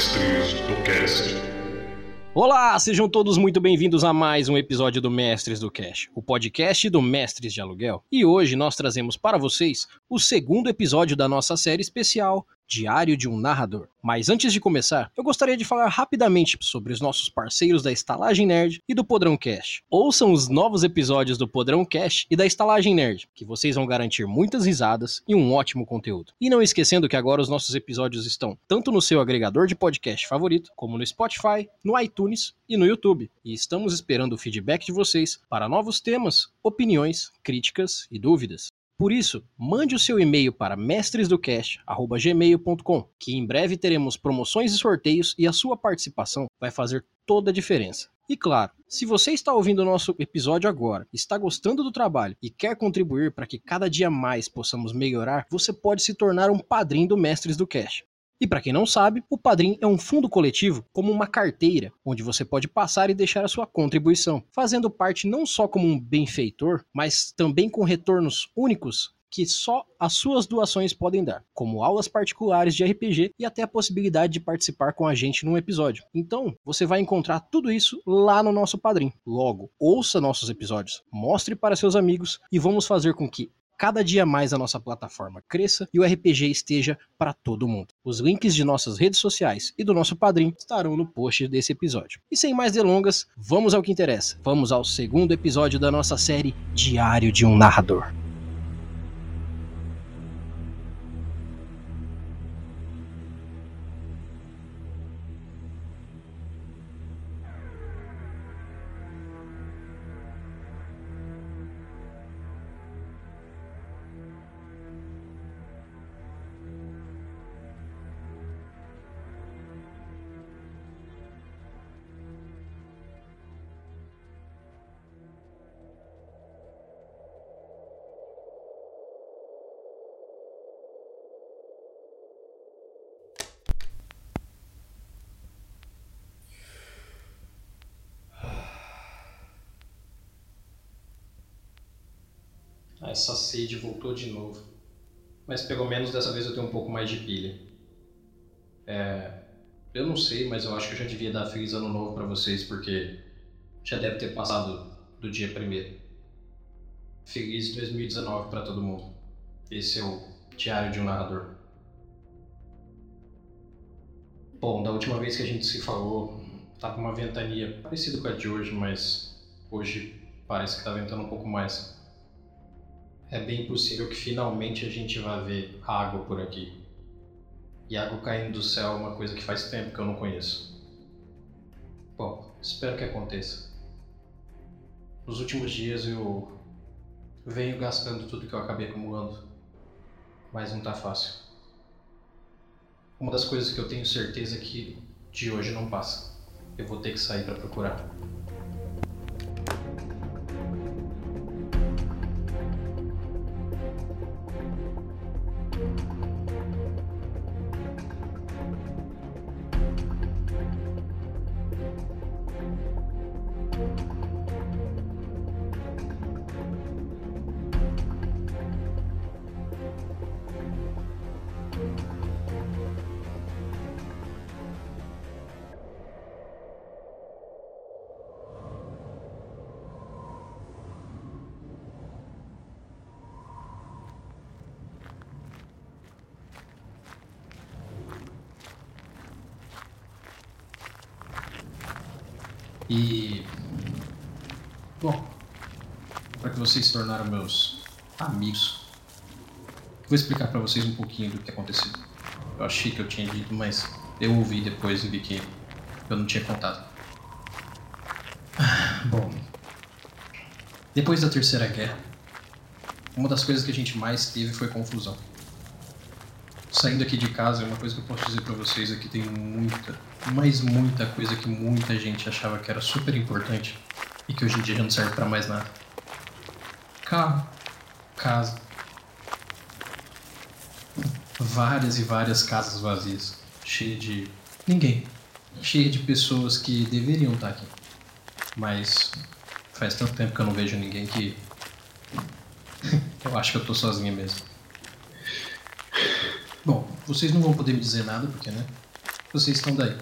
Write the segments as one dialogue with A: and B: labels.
A: Mestres do Cast.
B: Olá, sejam todos muito bem-vindos a mais um episódio do Mestres do Cash, o podcast do Mestres de Aluguel. E hoje nós trazemos para vocês o segundo episódio da nossa série especial Diário de um Narrador. Mas antes de começar, eu gostaria de falar rapidamente sobre os nossos parceiros da Estalagem Nerd e do Podrão Cash. Ouçam os novos episódios do Podrão Cash e da Estalagem Nerd, que vocês vão garantir muitas risadas e um ótimo conteúdo. E não esquecendo que agora os nossos episódios estão tanto no seu agregador de podcast favorito, como no Spotify, no iTunes e no YouTube. E estamos esperando o feedback de vocês para novos temas, opiniões, críticas e dúvidas. Por isso, mande o seu e-mail para mestresdocast@gmail.com, que em breve teremos promoções e sorteios e a sua participação vai fazer toda a diferença. E claro, se você está ouvindo o nosso episódio agora, está gostando do trabalho e quer contribuir para que cada dia mais possamos melhorar, você pode se tornar um padrinho do Mestres do Cash. E para quem não sabe, o Padrim é um fundo coletivo como uma carteira, onde você pode passar e deixar a sua contribuição, fazendo parte não só como um benfeitor, mas também com retornos únicos que só as suas doações podem dar, como aulas particulares de RPG e até a possibilidade de participar com a gente num episódio. Então, você vai encontrar tudo isso lá no nosso Padrim. Logo, ouça nossos episódios, mostre para seus amigos e vamos fazer com que cada dia mais a nossa plataforma cresça e o RPG esteja para todo mundo. Os links de nossas redes sociais e do nosso padrinho estarão no post desse episódio. E sem mais delongas, vamos ao que interessa. Vamos ao segundo episódio da nossa série Diário de um Narrador. Essa sede voltou de novo. Mas pelo menos dessa vez eu tenho um pouco mais de pilha. É, eu não sei, mas eu acho que eu já devia dar feliz ano novo para vocês, porque já deve ter passado do dia primeiro. Feliz 2019 para todo mundo. Esse é o Diário de um Narrador. Bom, da última vez que a gente se falou, tava uma ventania parecida com a de hoje, mas hoje parece que tá ventando um pouco mais é bem possível que finalmente a gente vá ver água por aqui. E água caindo do céu é uma coisa que faz tempo que eu não conheço. Bom, espero que aconteça. Nos últimos dias eu venho gastando tudo que eu acabei acumulando, mas não tá fácil. Uma das coisas que eu tenho certeza é que de hoje não passa. Eu vou ter que sair para procurar. E. Bom, para que vocês se tornaram meus amigos, vou explicar para vocês um pouquinho do que aconteceu. Eu achei que eu tinha dito, mas eu ouvi depois e vi que eu não tinha contado. Bom, depois da Terceira Guerra, uma das coisas que a gente mais teve foi confusão. Saindo aqui de casa, uma coisa que eu posso dizer para vocês é que tem muita, mas muita coisa que muita gente achava que era super importante e que hoje em dia já não serve para mais nada. Carro, casa, várias e várias casas vazias, cheias de ninguém, cheia de pessoas que deveriam estar aqui. Mas faz tanto tempo que eu não vejo ninguém que eu acho que eu tô sozinha mesmo. Bom, vocês não vão poder me dizer nada porque, né? vocês estão daí.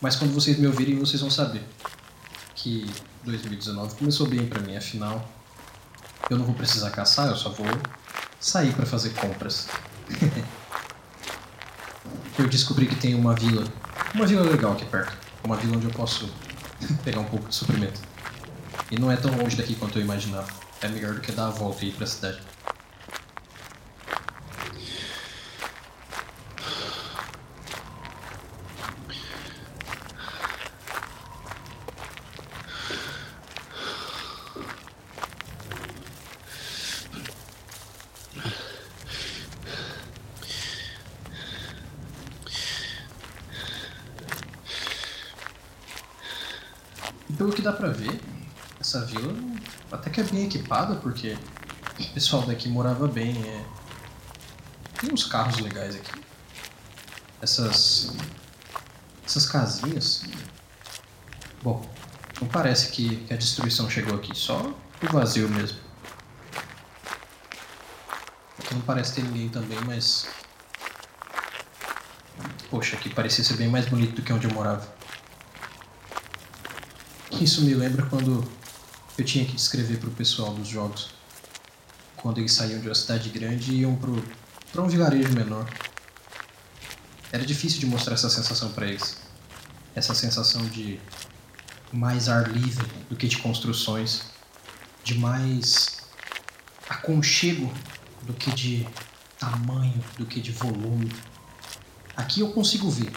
B: Mas quando vocês me ouvirem, vocês vão saber que 2019 começou bem para mim, afinal eu não vou precisar caçar, eu só vou sair para fazer compras. eu descobri que tem uma vila, uma vila legal aqui perto, uma vila onde eu posso pegar um pouco de suprimento. E não é tão longe daqui quanto eu imaginava. É melhor do que dar a volta e ir pra cidade. Pelo que dá pra ver, essa vila até que é bem equipada, porque o pessoal daqui morava bem. É... Tem uns carros legais aqui. Essas. Essas casinhas. Bom, não parece que, que a destruição chegou aqui, só o vazio mesmo. Aqui não parece ter ninguém também, mas. Poxa, aqui parecia ser bem mais bonito do que onde eu morava. Isso me lembra quando eu tinha que descrever para o pessoal dos jogos. Quando eles saíam de uma cidade grande e iam para um vilarejo menor. Era difícil de mostrar essa sensação para eles. Essa sensação de mais ar livre do que de construções, de mais aconchego do que de tamanho, do que de volume. Aqui eu consigo ver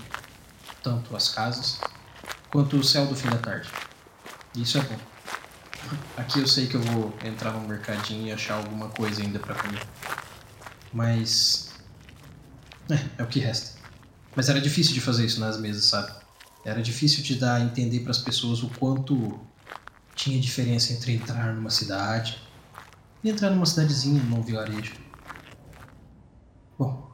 B: tanto as casas quanto o céu do fim da tarde. Isso é bom. Aqui eu sei que eu vou entrar no mercadinho e achar alguma coisa ainda para comer. Mas. É, é o que resta. Mas era difícil de fazer isso nas mesas, sabe? Era difícil de dar a entender para as pessoas o quanto tinha diferença entre entrar numa cidade e entrar numa cidadezinha, num vilarejo. Bom.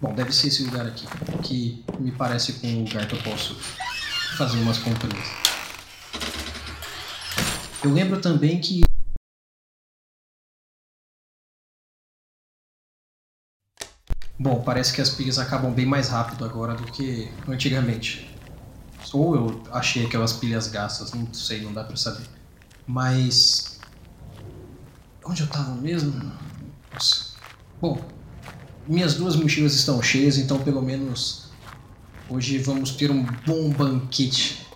B: Bom, deve ser esse lugar aqui, que me parece com um lugar que eu posso fazer umas comprinhas. Eu lembro também que Bom, parece que as pilhas acabam bem mais rápido agora do que antigamente. Ou eu achei aquelas pilhas gastas, não sei, não dá pra saber. Mas. Onde eu tava mesmo? Nossa. Bom, minhas duas mochilas estão cheias, então pelo menos hoje vamos ter um bom banquete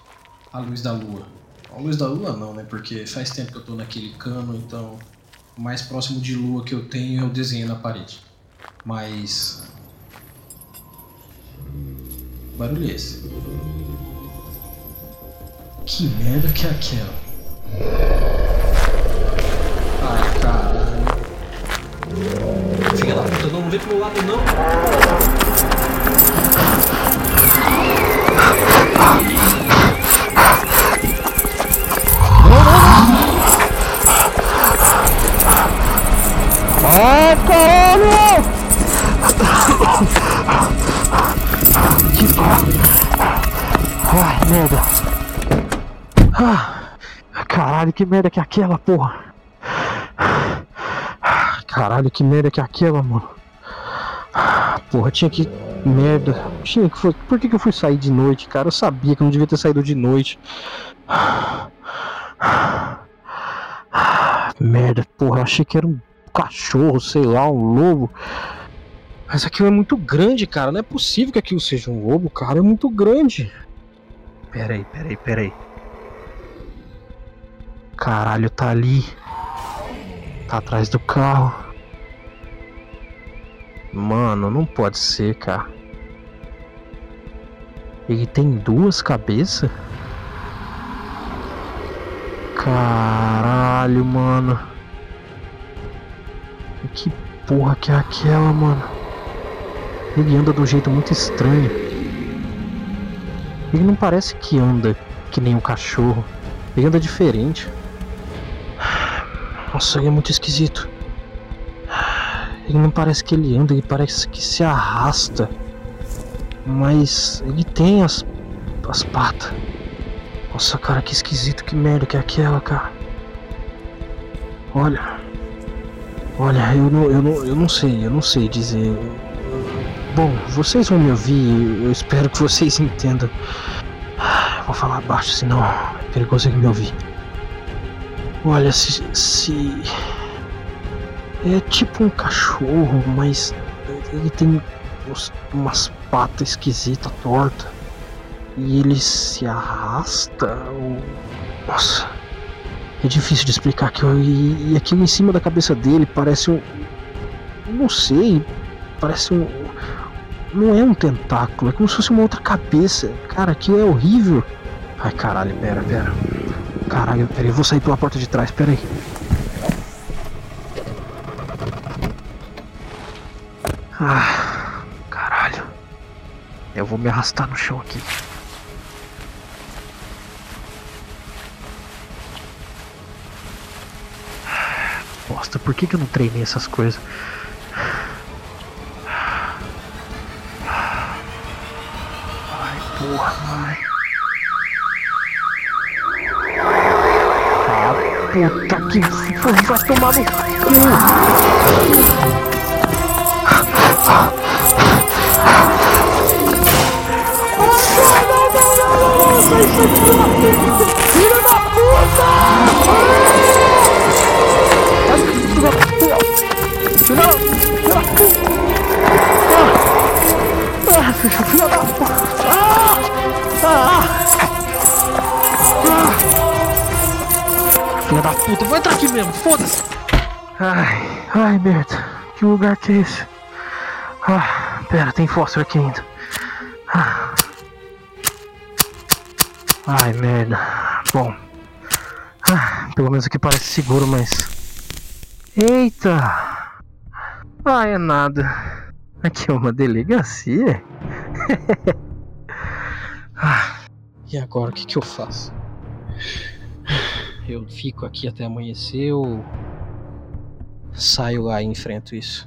B: à luz da lua. A luz da lua não, né? Porque faz tempo que eu tô naquele cano, então o mais próximo de lua que eu tenho é o desenho na parede. Mas. Barulho é esse? Que merda que é aquela? Ai, caralho. Filha da puta, não, vem pro meu lado não.
A: Ah, caralho, que merda que é aquela, porra. Caralho, que merda que é aquela, mano. Porra, tinha que. Merda. Tinha que. Por que, que eu fui sair de noite, cara? Eu sabia que eu não devia ter saído de noite. Merda, porra, eu achei que era um cachorro, sei lá, um lobo. Mas aquilo é muito grande, cara. Não é possível que aquilo seja um lobo, cara. É muito grande. Peraí, peraí, peraí. Caralho, tá ali. Tá atrás do carro. Mano, não pode ser, cara. Ele tem duas cabeças? Caralho, mano. Que porra que é aquela, mano? Ele anda de um jeito muito estranho. Ele não parece que anda que nem um cachorro. Ele anda diferente. Nossa, ele é muito esquisito. Ele não parece que ele anda, ele parece que se arrasta. Mas ele tem as, as patas. Nossa, cara, que esquisito, que merda que é aquela, cara. Olha. Olha, eu não, eu não, eu não sei, eu não sei dizer.
B: Bom, vocês vão me ouvir, eu espero que vocês entendam. Vou falar baixo, senão é perigoso me ouvir. Olha, se, se. É tipo um cachorro, mas ele tem umas patas esquisitas, tortas. E ele se arrasta. Ou... Nossa. É difícil de explicar aqui. E, e aquilo em cima da cabeça dele parece um. Não sei. Parece um. Não é um tentáculo, é como se fosse uma outra cabeça. Cara, aquilo é horrível. Ai caralho, pera, pera. Caralho, pera, eu vou sair pela porta de trás, pera aí. Ah, caralho. Eu vou me arrastar no chão aqui. Bosta, por que, que eu não treinei essas coisas? Ai, porra, vai. Ah, puta que vai tomar no cu. Filha da puta, vou entrar aqui mesmo, foda-se. Ai, ai, merda. Que lugar que é esse? Ah, pera, tem fósforo aqui ainda. Ah. Ai, merda. Bom. Ah, pelo menos aqui parece seguro, mas. Eita! Ah, é nada. Aqui é uma delegacia? ah, e agora o que, que eu faço? Eu fico aqui até amanhecer ou saio lá e enfrento isso?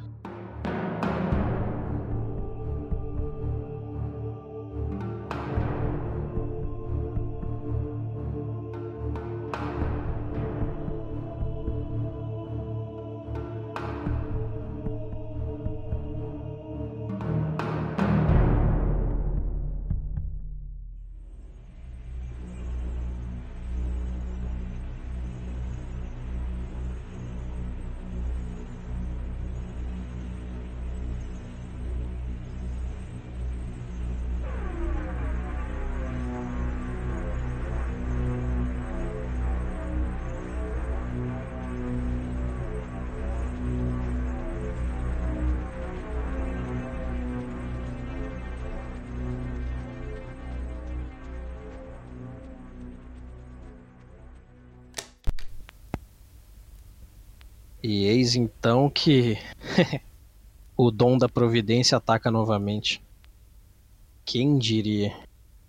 B: E eis então que o dom da providência ataca novamente. Quem diria?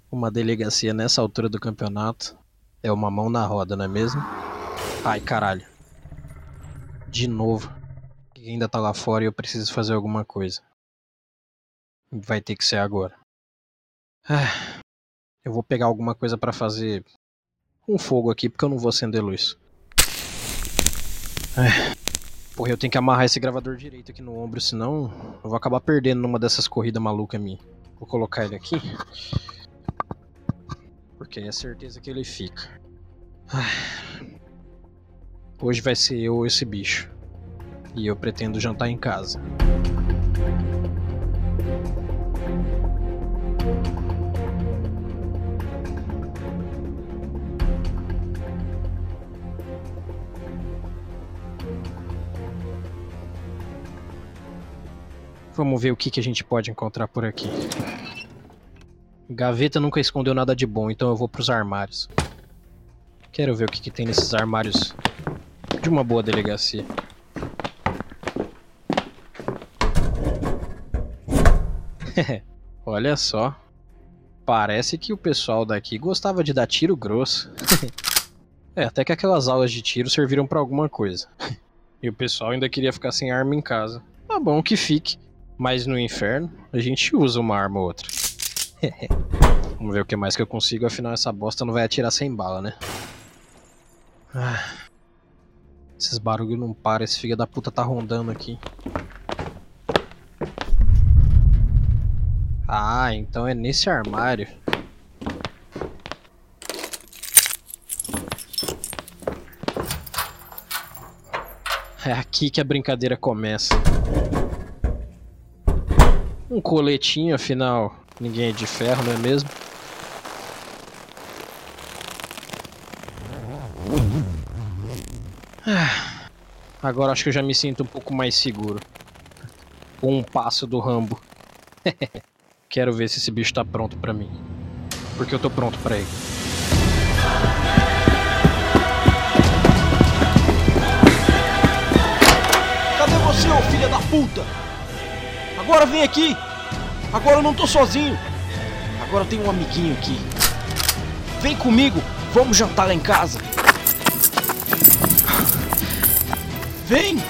B: Uma delegacia nessa altura do campeonato é uma mão na roda, não é mesmo? Ai, caralho. De novo. Ele ainda tá lá fora e eu preciso fazer alguma coisa. Vai ter que ser agora. Ah, eu vou pegar alguma coisa pra fazer um fogo aqui porque eu não vou acender luz. Ah, Porra, eu tenho que amarrar esse gravador direito aqui no ombro, senão eu vou acabar perdendo numa dessas corridas malucas minha. Vou colocar ele aqui. Porque é certeza que ele fica. Hoje vai ser eu ou esse bicho. E eu pretendo jantar em casa. Vamos ver o que, que a gente pode encontrar por aqui. Gaveta nunca escondeu nada de bom, então eu vou pros armários. Quero ver o que, que tem nesses armários de uma boa delegacia. Olha só. Parece que o pessoal daqui gostava de dar tiro grosso. é, até que aquelas aulas de tiro serviram pra alguma coisa. e o pessoal ainda queria ficar sem arma em casa. Tá bom que fique. Mas no inferno, a gente usa uma arma ou outra. Vamos ver o que mais que eu consigo, afinal essa bosta não vai atirar sem bala, né? Ah, esses barulhos não param, esse filho da puta tá rondando aqui.
C: Ah, então é nesse armário. É aqui que a brincadeira começa. Um coletinho, afinal, ninguém é de ferro, não é mesmo? Ah, agora acho que eu já me sinto um pouco mais seguro. Com um passo do Rambo. Quero ver se esse bicho tá pronto pra mim. Porque eu tô pronto pra ele.
B: Cadê você, ô filha da puta? Agora vem aqui! Agora eu não tô sozinho! Agora eu tenho um amiguinho aqui. Vem comigo, vamos jantar lá em casa. Vem!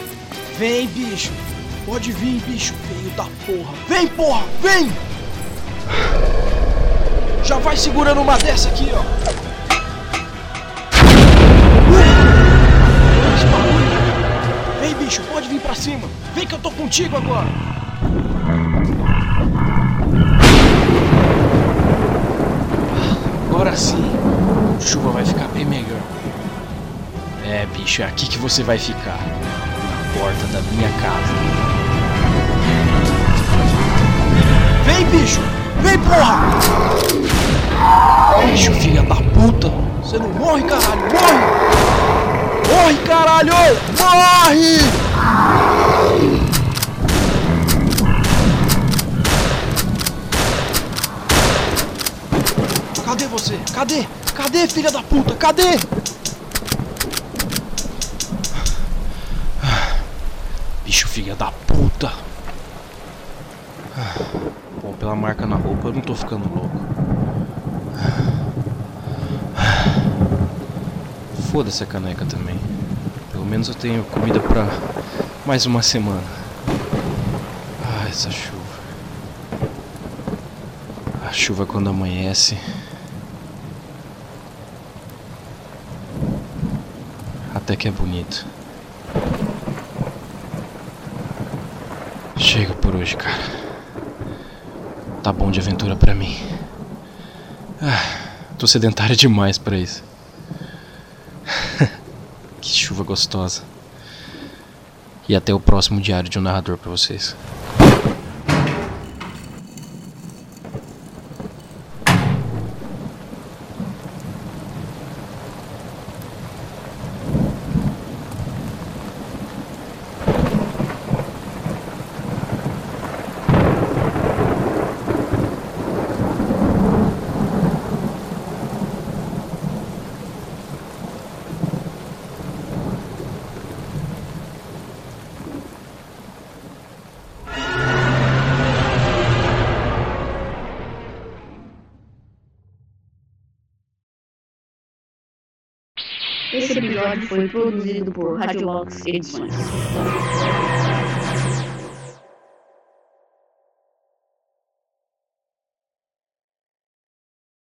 B: Vem, bicho! Pode vir, bicho feio da porra! Vem, porra! Vem! Já vai segurando uma dessa aqui, ó! Vem, bicho, pode vir pra cima! Vem que eu tô contigo agora! Agora sim, chuva vai ficar bem melhor. É, bicho, é aqui que você vai ficar. Na porta da minha casa. Vem, bicho! Vem, porra! Bicho, filha da puta! Você não morre, caralho! Morre! Morre, caralho! Morre! Cadê você? Cadê? Cadê, filha da puta? Cadê? Bicho, filha da puta. Bom, pela marca na roupa eu não tô ficando louco. Foda-se a caneca também. Pelo menos eu tenho comida pra mais uma semana. Ah, essa chuva. A chuva quando amanhece. Até que é bonito. Chega por hoje, cara. Tá bom de aventura pra mim. Ah, tô sedentária demais pra isso. que chuva gostosa. E até o próximo diário de um narrador pra vocês.
D: Esse episódio foi produzido por Radiolox Edições.